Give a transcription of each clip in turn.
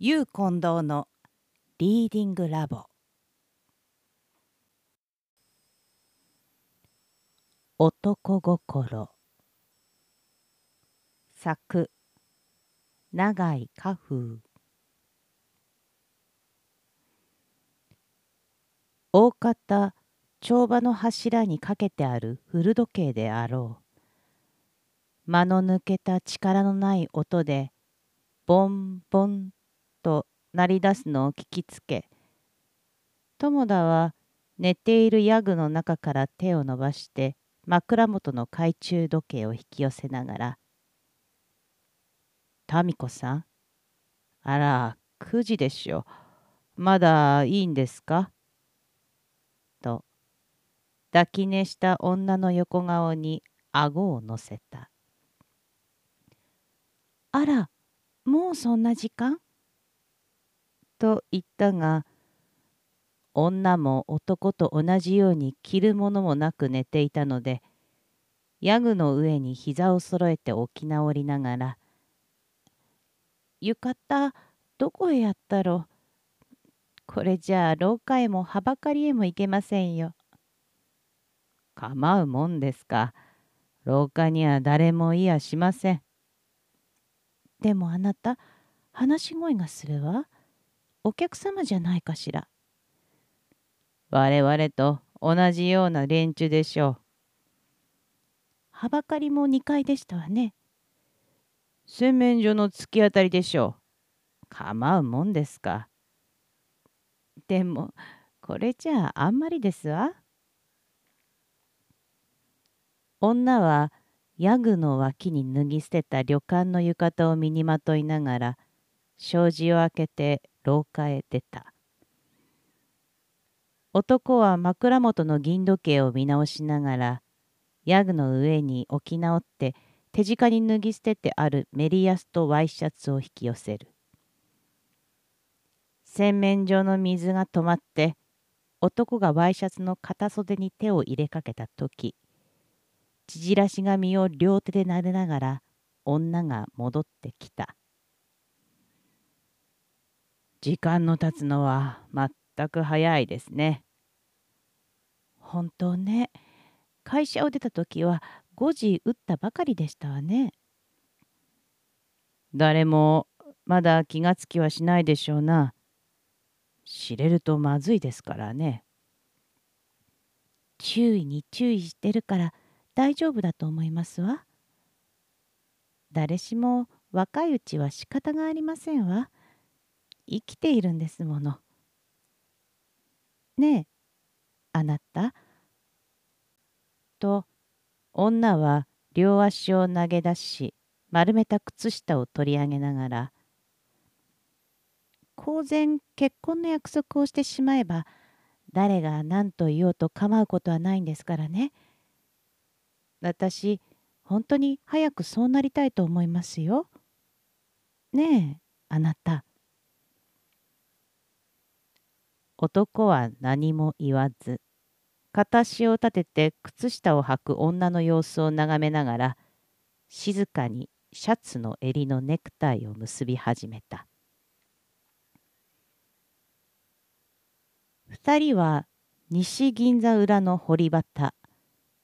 ゆう近藤のリーディングラボ。男心。作。長井家風。大方帳場の柱にかけてある古時計であろう。間の抜けた力のない音でボンボンと鳴り出すのを聞きつけ友田は寝ているヤグの中から手を伸ばして枕元の懐中時計を引き寄せながら「民子さんあら9時でしょまだいいんですか?」と抱き寝した女の横顔に顎を乗せた「あらもうそんな時間?」と言ったが女も男と同じように着るものもなく寝ていたのでヤグの上に膝をそろえて起き直りながら「浴衣どこへやったろ？これじゃあ廊下へもはばかりへも行けませんよ」。構うもんですか。廊下には誰もいやしません。でもあなた話し声がするわ。お客様じゃないかしら。我々と同じような連中でしょう。はばかりも2階でしたわね。洗面所の突き当たりでしょう。構うもんですか。でも、これじゃああんまりですわ。女はヤグの脇に脱ぎ捨てた旅館の浴衣を身にまといながら障子を開けて廊下へ出た。男は枕元の銀時計を見直しながら、ヤグの上に置き直って手近に脱ぎ捨ててあるメリヤスとワイシャツを引き寄せる。洗面所の水が止まって、男がワイシャツの片袖に手を入れかけた時、縮らし紙を両手で撫でながら女が戻ってきた。時間の経つのは全く早いですね。本当ね。会社を出た時は5時打ったばかりでしたわね。誰もまだ気がつきはしないでしょうな。知れるとまずいですからね。注意に注意してるから大丈夫だと思いますわ。誰しも若いうちは仕方がありませんわ。生きているんですもの。ねえ、あなた。と、女は両足を投げ出し、丸めた靴下を取り上げながら、公然結婚の約束をしてしまえば、誰が何と言おうと構うことはないんですからね。私、本当に早くそうなりたいと思いますよ。ねえ、あなた。男は何も言わず片足を立てて靴下を履く女の様子を眺めながら静かにシャツの襟のネクタイを結び始めた。二人は西銀座裏の堀端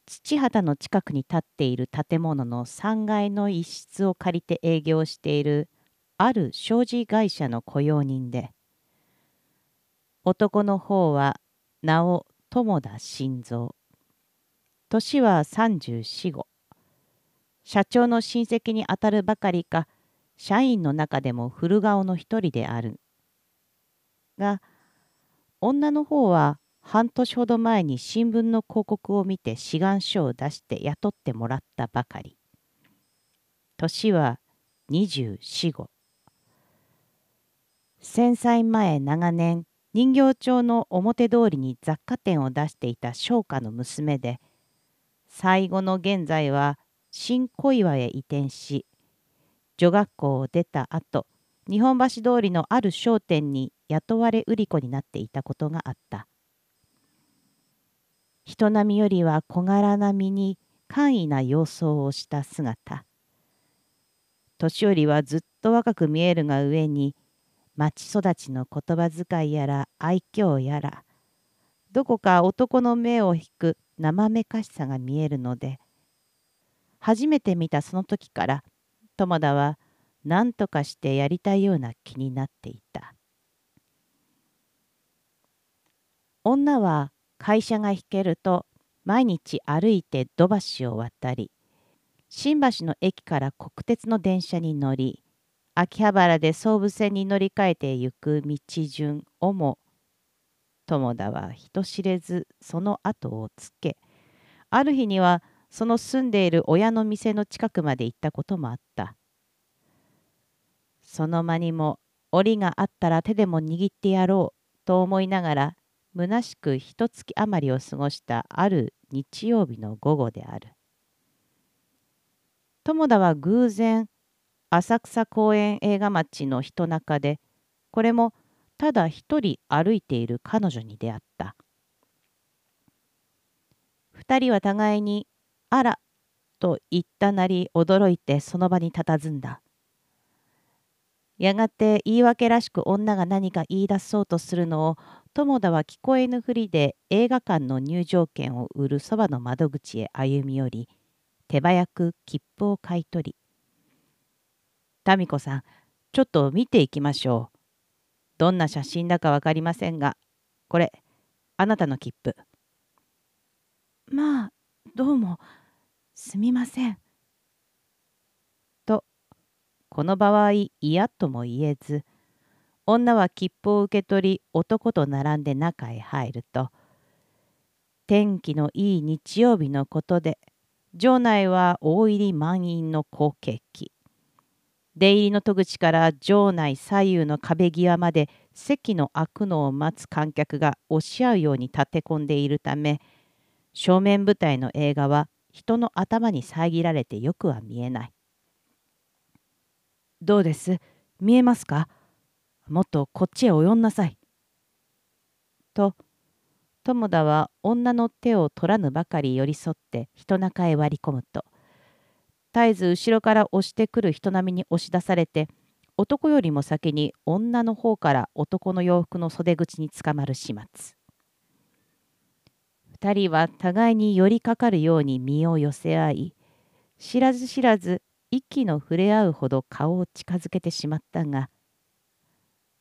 土畑の近くに建っている建物の3階の一室を借りて営業しているある商事会社の雇用人で男の方は名を友田新蔵年は34五。社長の親戚にあたるばかりか社員の中でも古顔の一人である。が女の方は半年ほど前に新聞の広告を見て志願書を出して雇ってもらったばかり。年は24五。戦災前長年人形町の表通りに雑貨店を出していた商家の娘で最後の現在は新小岩へ移転し女学校を出た後日本橋通りのある商店に雇われ売り子になっていたことがあった。人並みよりは小柄な身に簡易な様相をした姿。年寄りはずっと若く見えるが上に町育ちの言葉遣いやら愛嬌やらどこか男の目を引く生めかしさが見えるので初めて見たその時から友田は何とかしてやりたいような気になっていた。女は会社が引けると毎日歩いて土橋を渡り新橋の駅から国鉄の電車に乗り秋葉原で総武線に乗り換えて行く道順をも友田は人知れずその後をつけある日にはその住んでいる親の店の近くまで行ったこともあった。その間にも折があったら手でも握ってやろうと思いながら虚しく一月余りを過ごしたある日曜日の午後である。友田は偶然浅草公園映画町の人中でこれもただ一人歩いている彼女に出会った。二人は互いに「あら」と言ったなり驚いてその場に佇んだ。やがて言い訳らしく女が何か言い出そうとするのを友田は聞こえぬふりで映画館の入場券を売るそばの窓口へ歩み寄り手早く切符を買い取り民子さん、ちょっと見ていきましょう。どんな写真だか分かりませんが、これ、あなたの切符。まあ、どうも、すみません。と、この場合、嫌とも言えず、女は切符を受け取り、男と並んで中へ入ると、天気のいい日曜日のことで、場内は大入り満員の好景気。出入りの戸口から場内左右の壁際まで席の開くのを待つ観客が押し合うように立て込んでいるため正面舞台の映画は人の頭に遮られてよくは見えない。どうです？見えますか？もっとこっちへ及んなさい。と友田は女の手を取らぬばかり寄り添って人中へ割り込むと絶えず後ろから押してくる人並みに押し出されて男よりも先に女の方から男の洋服の袖口につかまる始末。二人は互いに寄りかかるように身を寄せ合い知らず知らず息の触れ合うほど顔を近づけてしまったが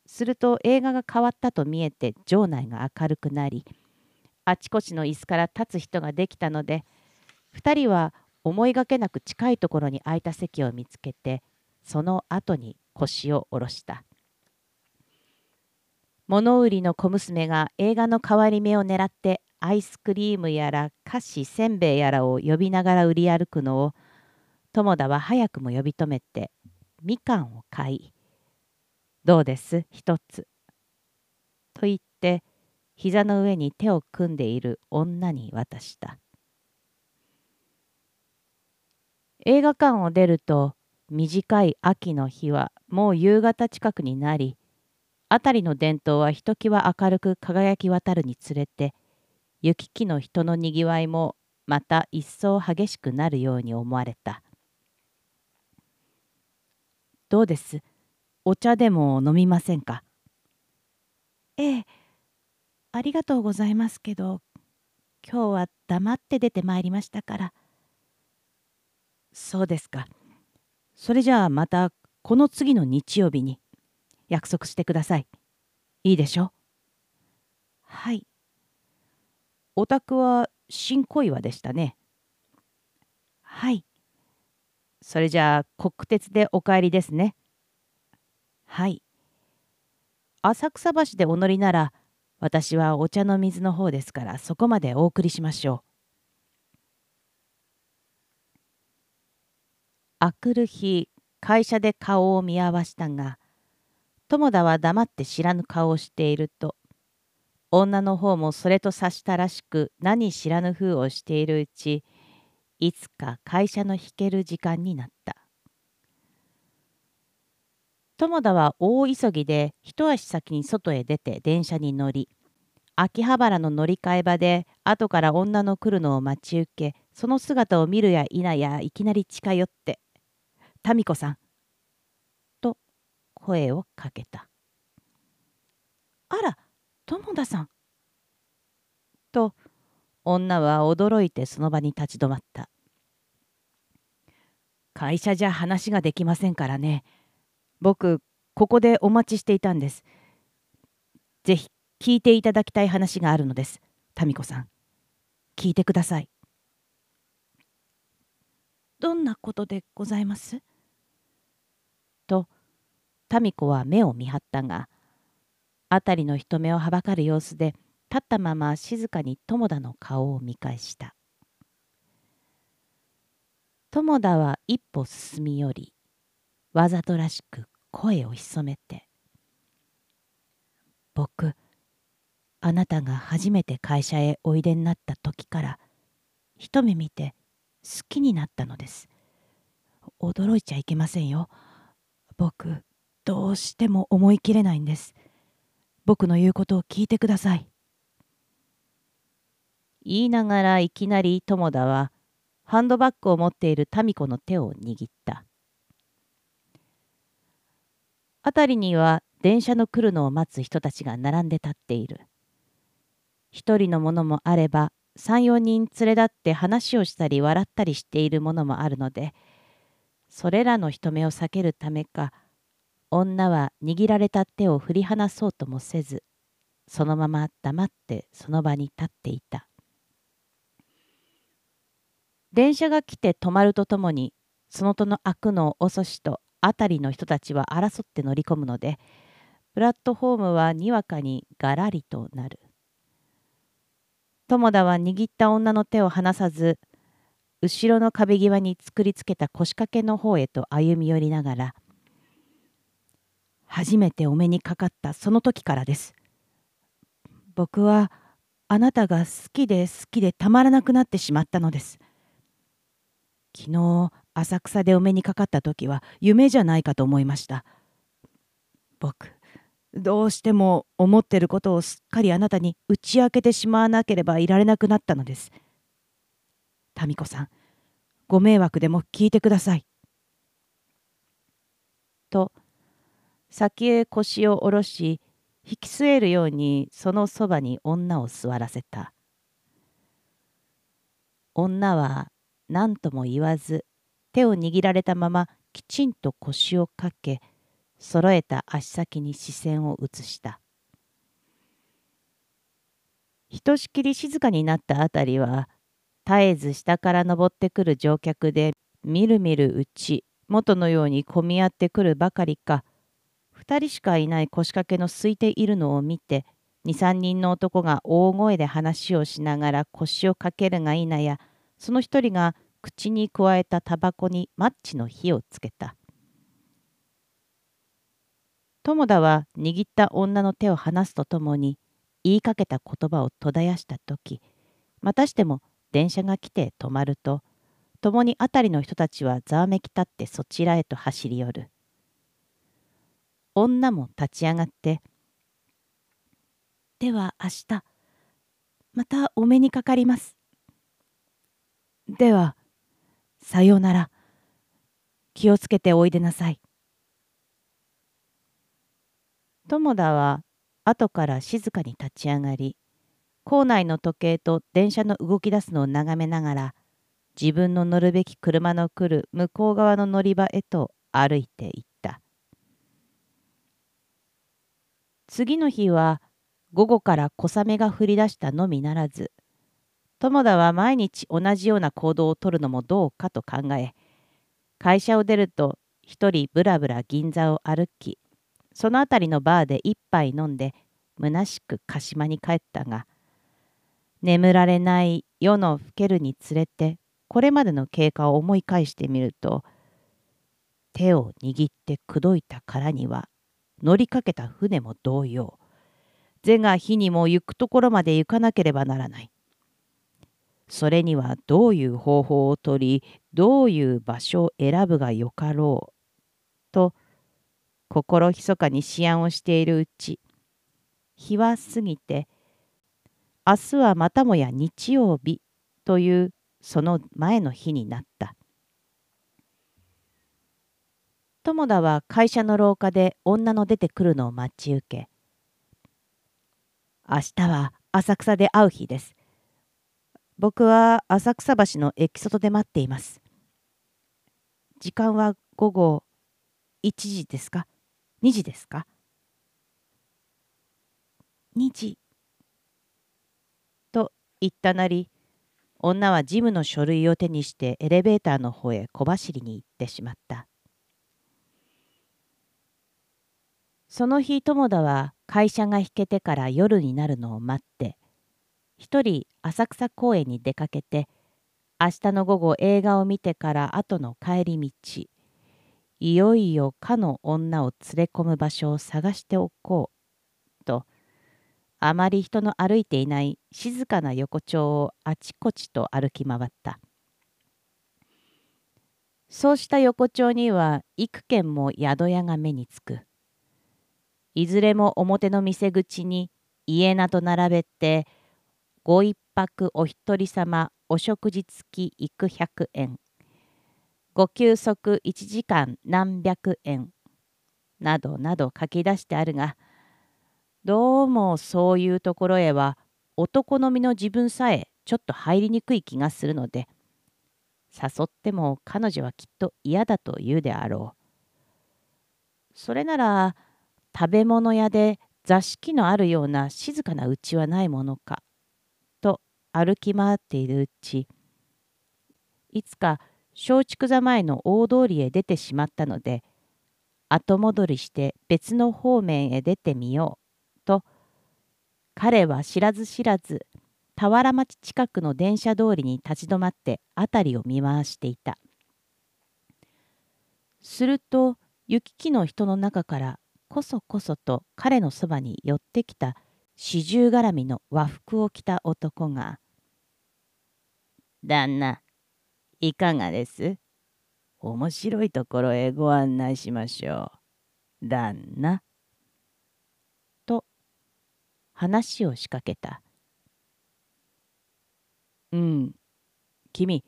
すると映画が変わったと見えて場内が明るくなりあちこちの椅子から立つ人ができたので2人は思いがけなく近いところに空いた席を見つけてその後に腰を下ろした。物売りの小娘が映画の変わり目を狙ってアイスクリームやら菓子せんべいやらを呼びながら売り歩くのを友田は早くも呼び止めてみかんを買い「どうです？一つ」と言って膝の上に手を組んでいる女に渡した。映画館を出ると短い秋の日はもう夕方近くになり辺りの伝統はひときわ明るく輝き渡るにつれて行きの人のにぎわいもまた一層激しくなるように思われた。どうです？お茶でも飲みませんか？ええ、ありがとうございますけど今日は黙って出てまいりましたから。そうですか。それじゃあまたこの次の日曜日に約束してください。いいでしょ？はい。お宅は新小岩でしたね。はい。それじゃあ国鉄でお帰りですね。はい。浅草橋でお乗りなら私はお茶の水の方ですからそこまでお送りしましょう。あくる日会社で顔を見合わしたが友田は黙って知らぬ顔をしていると女の方もそれと察したらしく何知らぬ風をしているうちいつか会社の引ける時間になった。友田は大急ぎで一足先に外へ出て電車に乗り秋葉原の乗り換え場で後から女の来るのを待ち受けその姿を見るや否やいきなり近寄って民子さん。と声をかけた。あら友田さん。と女は驚いてその場に立ち止まった。会社じゃ話ができませんからね。僕、ここでお待ちしていたんです。ぜひ聞いていただきたい話があるのです。民子さん。聞いてください。どんなことでございます？と民子は目を見張ったが辺りの人目をはばかる様子で立ったまま静かに友田の顔を見返した友田は一歩進み寄りわざとらしく声を潜めて「僕あなたが初めて会社へおいでになった時から一目見て好きになったのです。驚いちゃいけませんよ。僕、どうしても思い切れないんです。僕の言うことを聞いてください。言いながらいきなり友田はハンドバッグを持っている民子の手を握った。辺りには電車の来るのを待つ人たちが並んで立っている。一人のももあれば34人連れ立って話をしたり笑ったりしているものもあるのでそれらの人目を避けるためか女は握られた手を振り離そうともせずそのまま黙ってその場に立っていた。電車が来て止まるとともにその戸の開くのを遅しと辺りの人たちは争って乗り込むのでプラットフォームはにわかにがらりとなる。友田は握った女の手を離さず後ろの壁際に作りつけた腰掛けの方へと歩み寄りながら初めてお目にかかったその時からです。僕はあなたが好きで好きでたまらなくなってしまったのです。昨日浅草でお目にかかった時は夢じゃないかと思いました。僕どうしても思ってることをすっかりあなたに打ち明けてしまわなければいられなくなったのです。民子さん、ご迷惑でも聞いてください。と、先へ腰を下ろし、引き据えるようにそのそばに女を座らせた。女は何とも言わず手を握られたままきちんと腰をかけ揃えた足先に視線を移したひとしきり静かになったあたりは絶えず下から登ってくる乗客でみるみるうち元のように混み合ってくるばかりか2人しかいない腰掛けの空いているのを見て23人の男が大声で話をしながら腰をかけるがいなやその一人が口にくわえたタバコにマッチの火をつけた。友田は握った女の手を離すとともに言いかけた言葉を途絶やした時またしても電車が来て止まると共に辺りの人たちはざわめき立ってそちらへと走り寄る。女も立ち上がって「では明日またお目にかかります」「ではさようなら。気をつけておいでなさい」友田は後から静かに立ち上がり校内の時計と電車の動き出すのを眺めながら自分の乗るべき車の来る向こう側の乗り場へと歩いていった。次の日は午後から小雨が降り出したのみならず友田は毎日同じような行動をとるのもどうかと考え会社を出ると一人ぶらぶら銀座を歩きその辺りのバーで一杯飲んで虚しく鹿島に帰ったが眠られない夜の更けるにつれてこれまでの経過を思い返してみると手を握って口説いたからには乗りかけた船も同様是が火にも行くところまで行かなければならない。それにはどういう方法をとりどういう場所を選ぶがよかろうと心ひそかに思案をしているうち日は過ぎて明日はまたもや日曜日というその前の日になった友田は会社の廊下で女の出てくるのを待ち受け明日は浅草で会う日です。僕は浅草橋の駅外で待っています。時間は午後1時ですか ?2 時ですか ?2 時。言ったなり、女は事務の書類を手にしてエレベーターの方へ小走りに行ってしまった。その日友田は会社が引けてから夜になるのを待って一人浅草公園に出かけて明日の午後映画を見てから後の帰り道いよいよかの女を連れ込む場所を探しておこうとあまり人の歩いていない静かな横丁をあちこちと歩き回った。そうした横丁には幾軒も宿屋が目につく。いずれも表の店口に家など並べてご一泊お一人様お食事付き幾百円。ご休息1時間何百円。などなど書き出してあるがどうもそういうところへは男の身の自分さえちょっと入りにくい気がするので誘っても彼女はきっと嫌だと言うであろう。それなら食べ物屋で座敷のあるような静かな家はないものかと歩き回っているうちいつか松竹座前の大通りへ出てしまったので後戻りして別の方面へ出てみよう彼は知らず知らず田原町近くの電車通りに立ち止まって辺りを見回していた。すると行き来の人の中からこそこそと彼のそばに寄ってきた四十絡みの和服を着た男が「旦那いかがです？面白いところへご案内しましょう。旦那」話を仕掛けた。うん、君、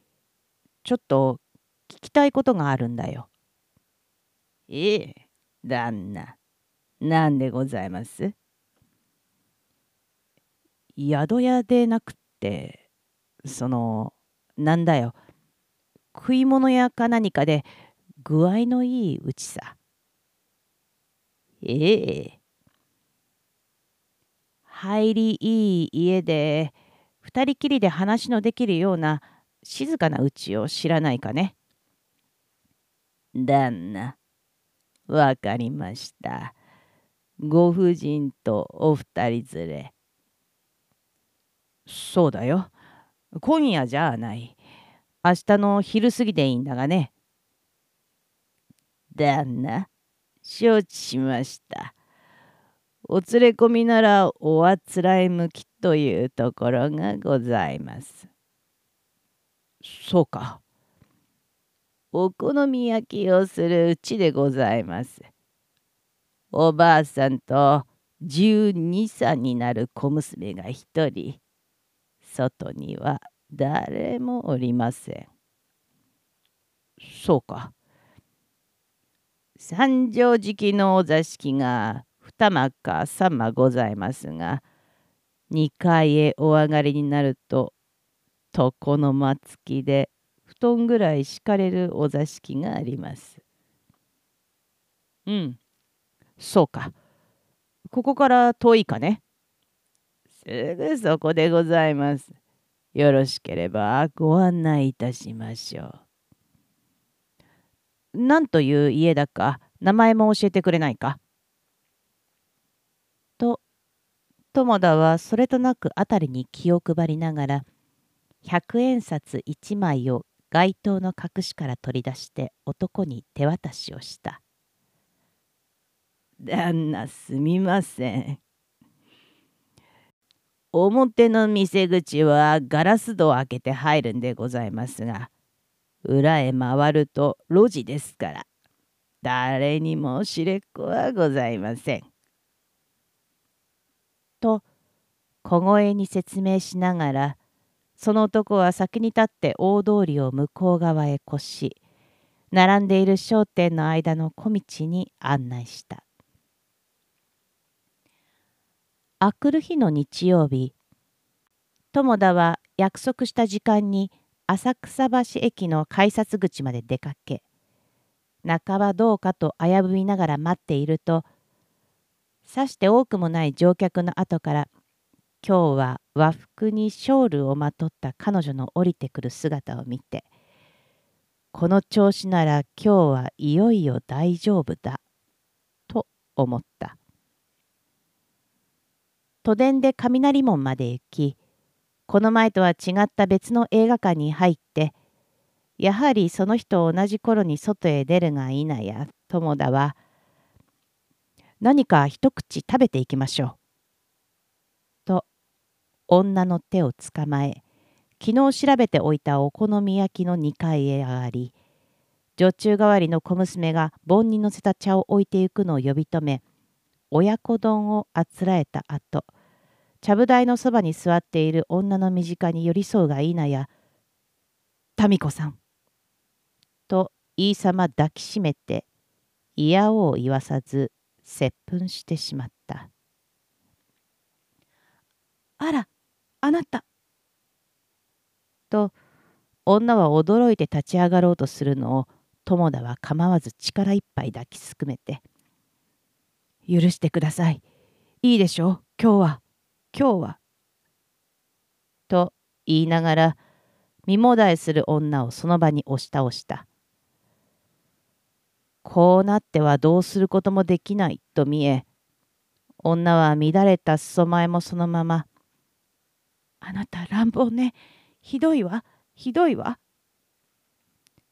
ちょっと聞きたいことがあるんだよ。ええ、旦那。何でございます？宿屋でなくてそのなんだよ食い物屋か何かで具合のいいうちさええ入りいい家で二人きりで話のできるような静かなうちを知らないかね旦那わかりました。ご婦人とお二人連れ。そうだよ。今夜じゃない。明日の昼過ぎでいいんだがね。旦那、承知しました。お連れ込みならおあつらい向きというところがございます。そうか。お好み焼きをするうちでございます。おばあさんと12歳になる小娘が一人外には誰もおりませんそうか三畳敷のお座敷が二間か三間ございますが2階へお上がりになると床の間付きで布団ぐらい敷かれるお座敷があります。うん、そうか。ここから遠いかね。すぐそこでございます。よろしければご案内いたしましょう。何という家だか名前も教えてくれないかと友田はそれとなく辺りに気を配りながら百円札一枚を街灯の隠しから取り出して男に手渡しをした。旦那すみません。表の店口はガラス戸を開けて入るんでございますが、裏へ回ると路地ですから、誰にも知れっこはございません。と小声に説明しながら、その男は先に立って大通りを向こう側へ越し、並んでいる商店の間の小道に案内した。あくる日の日曜日、友田は約束した時間に浅草橋駅の改札口まで出かけ、半ばどうかと危ぶみながら待っていると、さして多くもない乗客の後から、今日は和服にショールをまとった彼女の降りてくる姿を見て、この調子なら今日はいよいよ大丈夫だ、と思った。都電で雷門まで行き、この前とは違った別の映画館に入って、やはりその日と同じ頃に外へ出るがいなや、友田は、何か一口食べていきましょう。と、女の手をつかまえ、昨日調べておいたお好み焼きの2階へ上がり、女中代わりの小娘が盆に乗せた茶を置いていくのを呼び止め、親子丼をあつらえた後、ちゃぶ台のそばに座っている女の身近に寄り添うがいいなや、民子さん。と言いさま抱きしめて、嫌を言わさず、接吻してしまった。あら、あなた。と、女は驚いて立ち上がろうとするのを、友田は構わず力いっぱい抱きすくめて、許してください。いいでしょう、今日は、今日は。と言いながら、身もだえする女をその場に押し倒した。こうなってはどうすることもできないと見え、女は乱れた裾前もそのまま、あなた乱暴ね。ひどいわ、ひどいわ。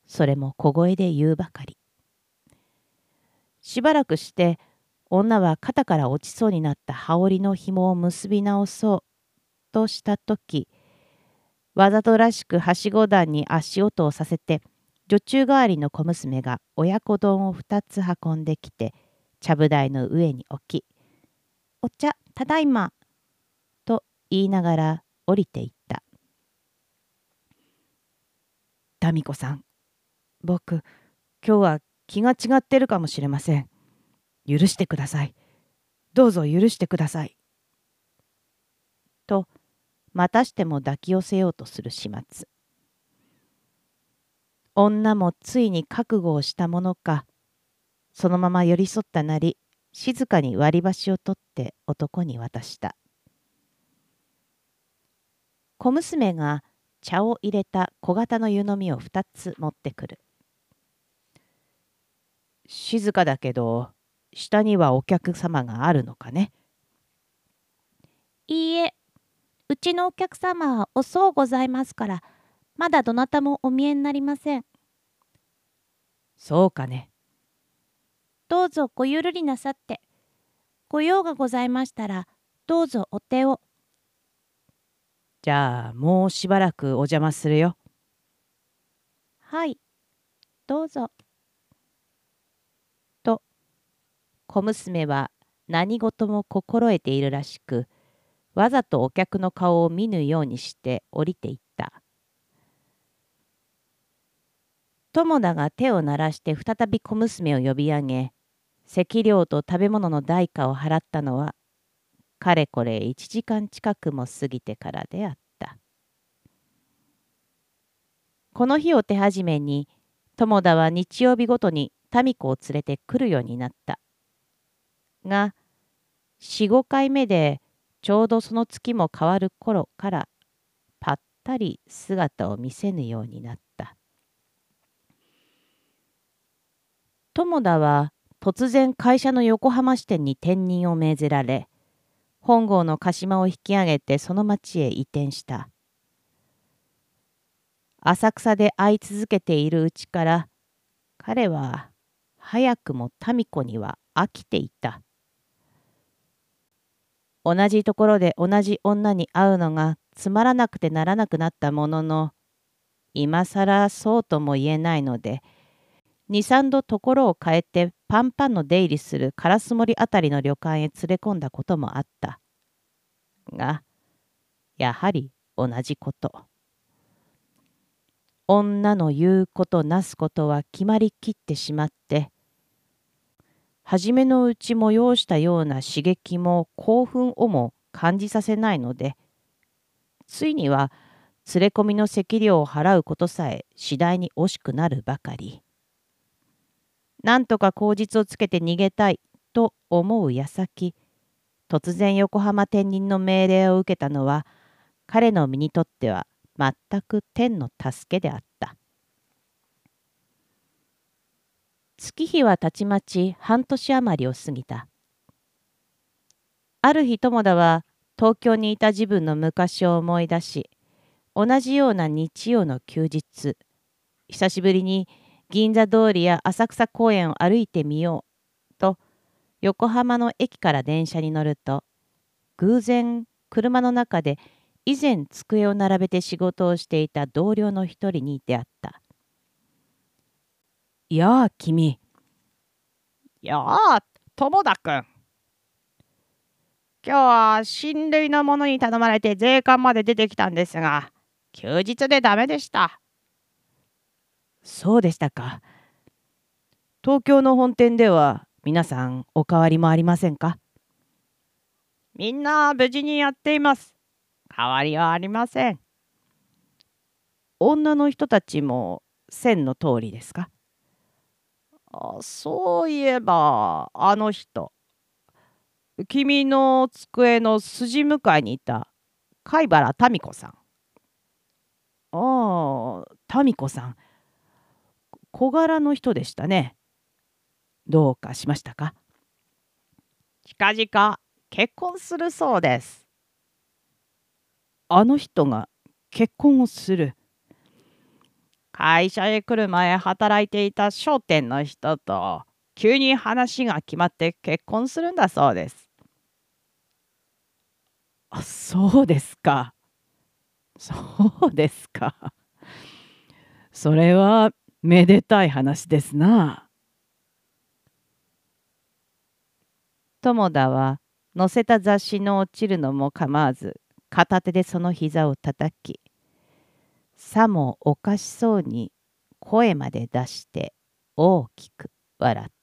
それも小声で言うばかり。しばらくして女は肩から落ちそうになった羽織の紐を結び直そうとした時わざとらしくはしご段に足音をさせて女中代わりの小娘が親子丼を2つ運んできてちゃぶ台の上に置き「お茶ただいま」と言いながら降りていった「民子さん僕今日は気が違ってるかもしれません。許してください。どうぞ許してください。と、またしても抱き寄せようとする始末。女もついに覚悟をしたものか、そのまま寄り添ったなり、静かに割り箸を取って男に渡した。小娘が茶を入れた小型の湯飲みを2つ持ってくる。静かだけど、下にはお客様があるのかね。いいえ、うちのお客様は遅うございますから、まだどなたもお見えになりません。そうかね。どうぞごゆるりなさって。ご用がございましたら、どうぞお手を。じゃあ、もうしばらくお邪魔するよ。はい、どうぞ。小娘は何事も心得ているらしくわざとお客の顔を見ぬようにして降りていった友田が手を鳴らして再び小娘を呼び上げ席料と食べ物の代価を払ったのはかれこれ1時間近くも過ぎてからであった。この日を手始めに友田は日曜日ごとに民子を連れてくるようになった。が45回目でちょうどその月も変わる頃からぱったり姿を見せぬようになった。友田は突然会社の横浜支店に転任を命ぜられ本郷の鹿島を引き上げてその町へ移転した。浅草で会い続けているうちから彼は早くも民子には飽きていた。同じところで同じ女に会うのがつまらなくてならなくなったものの今更そうとも言えないので23度ところを変えてパンパンの出入りする烏森あたりの旅館へ連れ込んだこともあったがやはり同じこと女の言うことなすことは決まりきってしまって初めのうち催したような刺激も興奮をも感じさせないのでついには連れ込みの席料を払うことさえ次第に惜しくなるばかり。なんとか口実をつけて逃げたいと思う矢先突然横浜天人の命令を受けたのは彼の身にとっては全く天の助けであった。月日はたちまち半年余りを過ぎた。ある日友田は東京にいた自分の昔を思い出し同じような日曜の休日久しぶりに銀座通りや浅草公園を歩いてみようと横浜の駅から電車に乗ると偶然車の中で以前机を並べて仕事をしていた同僚の一人に出会った。やあ君。やあ友田君。今日は親類の者に頼まれて税関まで出てきたんですが休日でダメでした。そうでしたか。東京の本店では皆さんお変わりもありませんかみんな無事にやっています。変わりはありません。女の人たちも線の通りですかあそういえばあの人君の机の筋向かいにいた貝原民子さん。ああ民子さん小柄の人でしたね。どうかしましたか？近々結婚するそうです。あの人が結婚をする。会社へ来る前働いていた商店の人と急に話が決まって結婚するんだそうです。あそうですか。そうですか。それはめでたい話ですな。友田は載せた雑誌の落ちるのも構わず片手でその膝を叩きさもおかしそうに声まで出して大きく笑った。